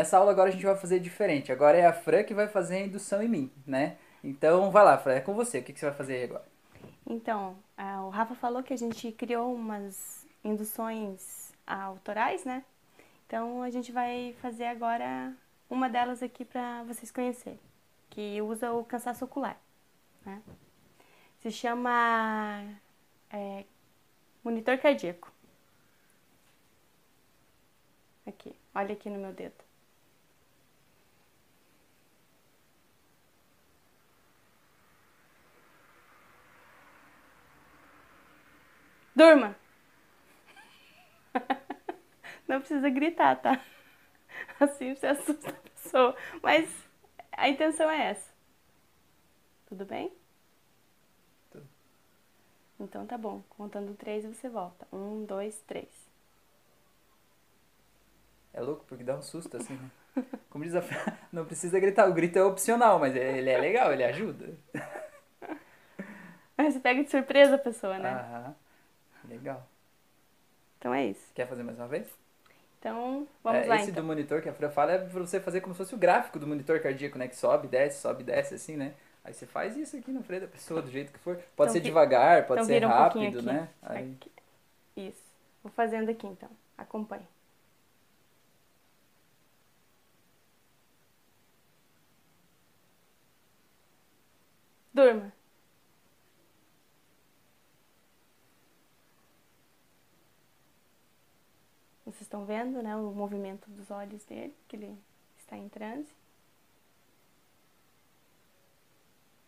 Nessa aula agora a gente vai fazer diferente. Agora é a Fran que vai fazer a indução em mim, né? Então vai lá, Fran, é com você. O que, que você vai fazer agora? Então, o Rafa falou que a gente criou umas induções autorais, né? Então a gente vai fazer agora uma delas aqui para vocês conhecerem, que usa o cansaço ocular. Né? Se chama é, monitor cardíaco. Aqui, olha aqui no meu dedo. Durma! Não precisa gritar, tá? Assim você assusta a pessoa. Mas a intenção é essa. Tudo bem? Tudo. Então tá bom. Contando três você volta. Um, dois, três. É louco porque dá um susto assim, né? Como diz a não precisa gritar. O grito é opcional, mas ele é legal, ele ajuda. Mas você pega de surpresa a pessoa, né? Aham. Legal. Então é isso. Quer fazer mais uma vez? Então, vamos É, lá esse então. do monitor que a Fran fala é pra você fazer como se fosse o gráfico do monitor cardíaco, né? Que sobe, desce, sobe, desce, assim, né? Aí você faz isso aqui na frente da pessoa, do jeito que for. Pode Então ser vi- devagar, pode então ser um rápido, aqui. né? Aí. Isso. Vou fazendo aqui então. Acompanhe. Durma. Vocês estão vendo, né, o movimento dos olhos dele, que ele está em transe.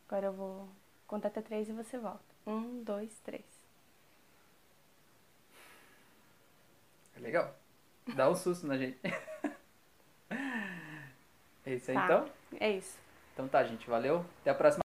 Agora eu vou contar até três e você volta. Um, dois, três. é legal. Dá um susto na gente. É isso aí Tá. então? É isso. Então tá, gente. Valeu. Até a próxima.